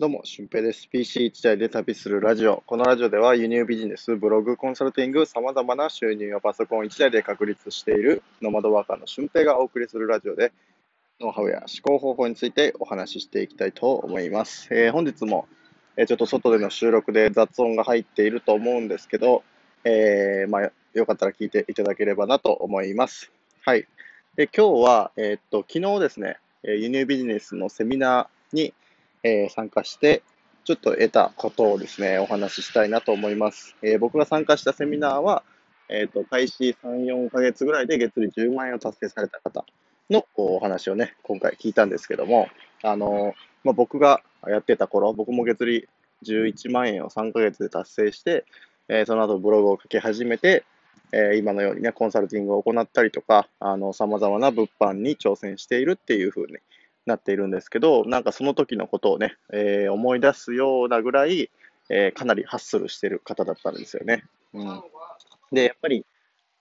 どうも、俊平です。PC1 台で旅するラジオ。このラジオでは輸入ビジネス、ブログ、コンサルティング、様々な収入をパソコン1台で確立しているノマドワーカーの俊平がお送りするラジオで、ノウハウや思考方法についてお話ししていきたいと思います。えー、本日も、えー、ちょっと外での収録で雑音が入っていると思うんですけど、えー、まあ、よかったら聞いていただければなと思います。はい。で今日は、え、っと、昨日ですね、輸入ビジネスのセミナーに、えー、参加して、ちょっと得たことをですね、お話ししたいなと思います。えー、僕が参加したセミナーは、えっ、と、開始3、4ヶ月ぐらいで月利10万円を達成された方のお話をね、今回聞いたんですけども、あのまあ、僕がやってた頃、僕も月利11万円を3ヶ月で達成して、えその後ブログを書き始めて、え今のようにね、コンサルティングを行ったりとか、あの、様々な物販に挑戦しているっていう風になっているんですけど、なんかその時のことをね、えー、思い出すようなぐらい、えー、かなりハッスルしてる方だったんですよね。うん、で、やっぱり、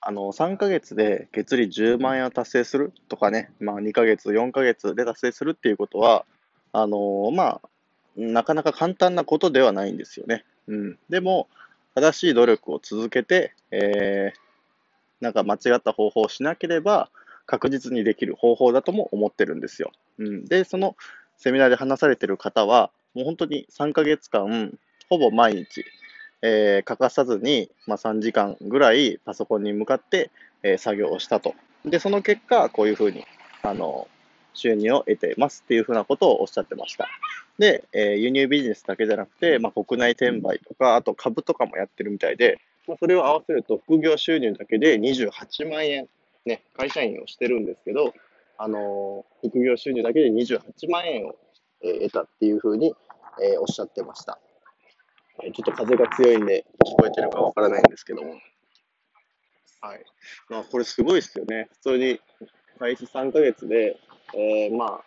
あの、3ヶ月で月利10万円を達成するとかね、まあ2ヶ月、4ヶ月で達成するっていうことは、あのー、まあ、なかなか簡単なことではないんですよね。うん。でも、正しい努力を続けて、えー、なんか間違った方法をしなければ、確実にできる方法だとも思ってるんですよ。うん、で、そのセミナーで話されてる方は、もう本当に3ヶ月間、ほぼ毎日、えー、欠かさずに、まあ、3時間ぐらいパソコンに向かって、えー、作業をしたと。で、その結果、こういうふうに、あの、収入を得てますっていうふうなことをおっしゃってました。で、えー、輸入ビジネスだけじゃなくて、まあ、国内転売とか、あと株とかもやってるみたいで、まあ、それを合わせると副業収入だけで28万円ね、会社員をしてるんですけど、あのー、副業収入だけで28万円を、え、得たっていうふうに、えー、おっしゃってました。えちょっと風が強いんで聞こえてるかわからないんですけども。はい。まあ、これすごいですよね。普通に開始3ヶ月で、えまあ、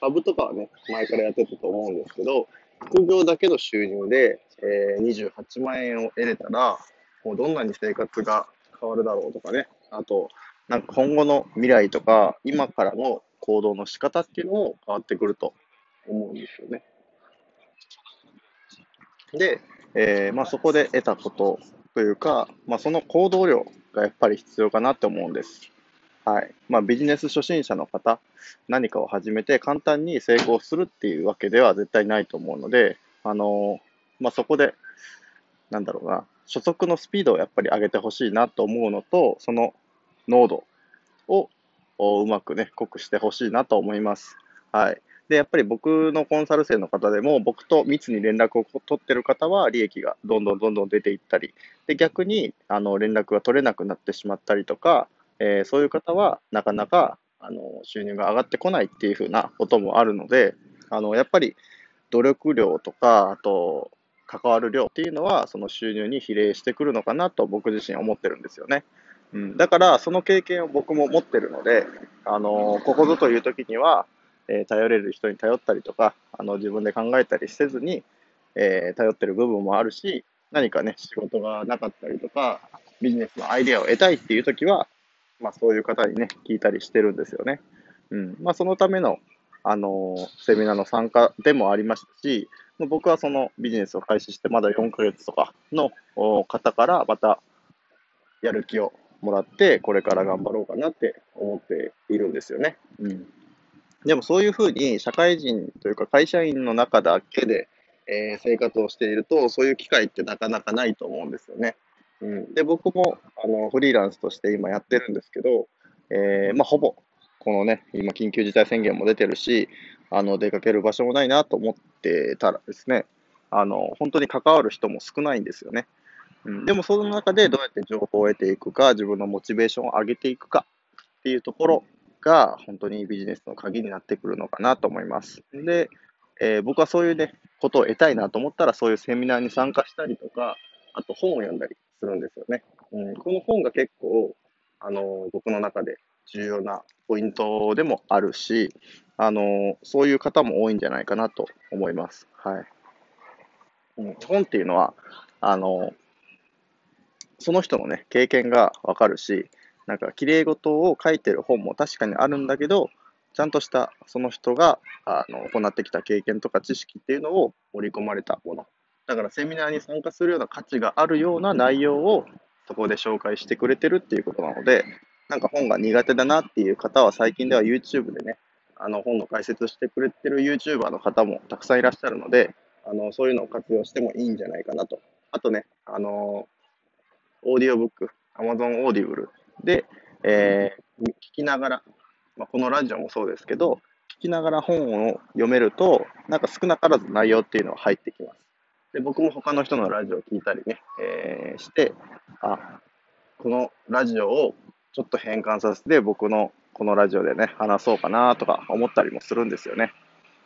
株とかはね、前からやってたと思うんですけど、副業だけの収入で、え28万円を得れたら、もうどんなに生活が変わるだろうとかね、あと、なんか今後の未来とか、今からの行動の仕方っていうのも変わってくると思うんですよね。で、えー、まあ、そこで得たことというか、まあ、その行動量がやっぱり必要かなって思うんです。はい。まあ、ビジネス初心者の方、何かを始めて簡単に成功するっていうわけでは絶対ないと思うので、あのー、まあ、そこで、なんだろうな、初速のスピードをやっぱり上げてほしいなと思うのと、その濃度をうまくね、濃くしてほしいなと思います。はい。で、やっぱり僕のコンサル生の方でも、僕と密に連絡を取ってる方は、利益がどんどんどんどん出ていったり、で、逆に、あの、連絡が取れなくなってしまったりとか、えー、そういう方は、なかなか、あの、収入が上がってこないっていうふうなこともあるので、あの、やっぱり、努力量とか、あと、関わる量っていうのは、その収入に比例してくるのかなと僕自身思ってるんですよね。うん、だから、その経験を僕も持ってるので、あのここぞという時には、えー、頼れる人に頼ったりとか、あの自分で考えたりせずに、えー、頼ってる部分もあるし、何かね、仕事がなかったりとか、ビジネスのアイデアを得たいっていう時は、まあそういう方にね、聞いたりしてるんですよね。うん。まあそのための、あの、セミナーの参加でもありましたし、僕はそのビジネスを開始してまだ4ヶ月とかの方からまたやる気をもらって、これから頑張ろうかなって思っているんですよね。うん。でもそういうふうに社会人というか会社員の中だけで、えー、生活をしていると、そういう機会ってなかなかないと思うんですよね。うん、で、僕もあのフリーランスとして今やってるんですけど、えー、まあ、ほぼ、このね、今緊急事態宣言も出てるし、あの、出かける場所もないなと思ってたらですね、あの、本当に関わる人も少ないんですよね。うん、でもその中でどうやって情報を得ていくか、自分のモチベーションを上げていくかっていうところが本当にビジネスの鍵になってくるのかなと思います。で、えー、僕はそういうね、ことを得たいなと思ったらそういうセミナーに参加したりとか、あと本を読んだりするんですよね。うん、この本が結構、あの、僕の中で重要なポイントでもあるし、あの、そういう方も多いんじゃないかなと思います。はい。うん、本っていうのは、あのその人のね、経験がわかるし、なんか綺麗事を書いてる本も確かにあるんだけど、ちゃんとしたその人があの行ってきた経験とか知識っていうのを盛り込まれたもの。だからセミナーに参加するような価値があるような内容をそこで紹介してくれてるっていうことなので、なんか本が苦手だなっていう方は最近では YouTube でね、あの本の解説してくれてる YouTuber の方もたくさんいらっしゃるので、あのそういうのを活用してもいいんじゃないかなと。あとね、あのオーディオブック、Amazon Audible で、えー、聞きながら、まあ、このラジオもそうですけど、聞きながら本を読めると、なんか少なからず内容っていうのは入ってきます。で、僕も他の人のラジオを聞いたりね、えー、して、あ、このラジオをちょっと変換させて、僕のこのラジオでね、話そうかなとか思ったりもするんですよね。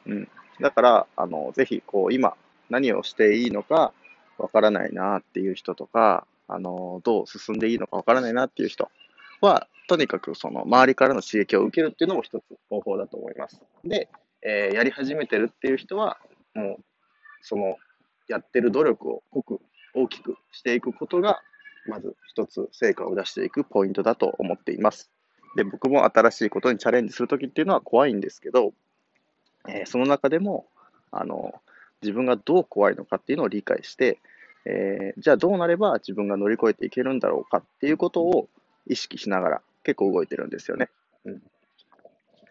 うん。だから、あの、ぜひ、こう、今、何をしていいのかわからないなっていう人とか、あの、どう進んでいいのかわからないなっていう人は、とにかくその周りからの刺激を受けるっていうのも一つ方法だと思います。で、えー、やり始めてるっていう人は、もう、その、やってる努力を濃く大きくしていくことが、まず一つ成果を出していくポイントだと思っています。で、僕も新しいことにチャレンジするときっていうのは怖いんですけど、えー、その中でも、あの、自分がどう怖いのかっていうのを理解して、えー、じゃあどうなれば自分が乗り越えていけるんだろうかっていうことを意識しながら結構動いてるんですよね。うん、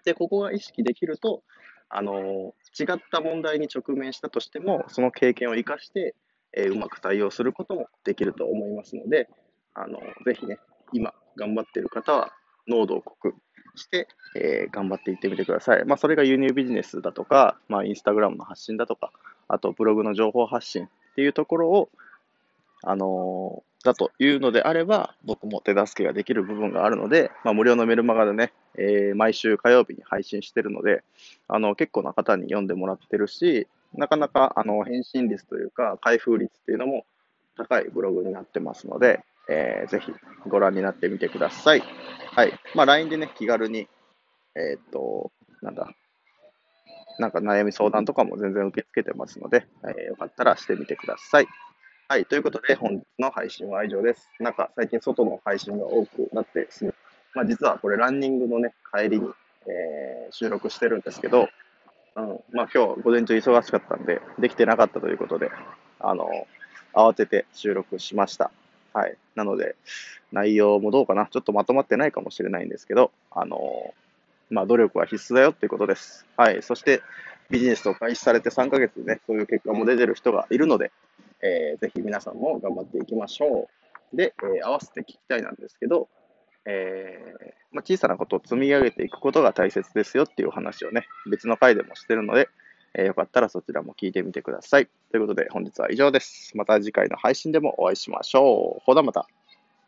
で、ここが意識できると、あの違った問題に直面したとしても、その経験を生かして、えー、うまく対応することもできると思いますので、あのぜひね、今頑張ってる方は、濃度を濃くして、えー、頑張っていってみてください。まあ、それが輸入ビジネスだとか、まあ、インスタグラムの発信だとか、あとブログの情報発信っていうところを、あの、だというのであれば、僕も手助けができる部分があるので、まあ、無料のメルマガでね、えー、毎週火曜日に配信してるので、あの、結構な方に読んでもらってるし、なかなか、あの、返信率というか、開封率っていうのも高いブログになってますので、えー、ぜひご覧になってみてください。はい。まあ、LINE でね、気軽に、えー、っと、なんだ、なんか悩み相談とかも全然受け付けてますので、えー、よかったらしてみてください。はい。ということで、本日の配信は以上です。なんか最近外の配信が多くなってですね、まあ実はこれランニングのね、帰りに、えー、収録してるんですけど、うん、まあ今日午前中忙しかったんで、できてなかったということで、あの、慌てて収録しました。はい。なので、内容もどうかな。ちょっとまとまってないかもしれないんですけど、あのまあ、努力は必須だよっていうことです。はい。そして、ビジネスを開始されて3ヶ月でね、そういう結果も出てる人がいるので、えー、ぜひ皆さんも頑張っていきましょう。で、えー、合わせて聞きたいなんですけど、えー、まあ、小さなことを積み上げていくことが大切ですよっていう話をね、別の回でもしてるので、えー、よかったらそちらも聞いてみてください。ということで本日は以上です。また次回の配信でもお会いしましょう。ほなまた。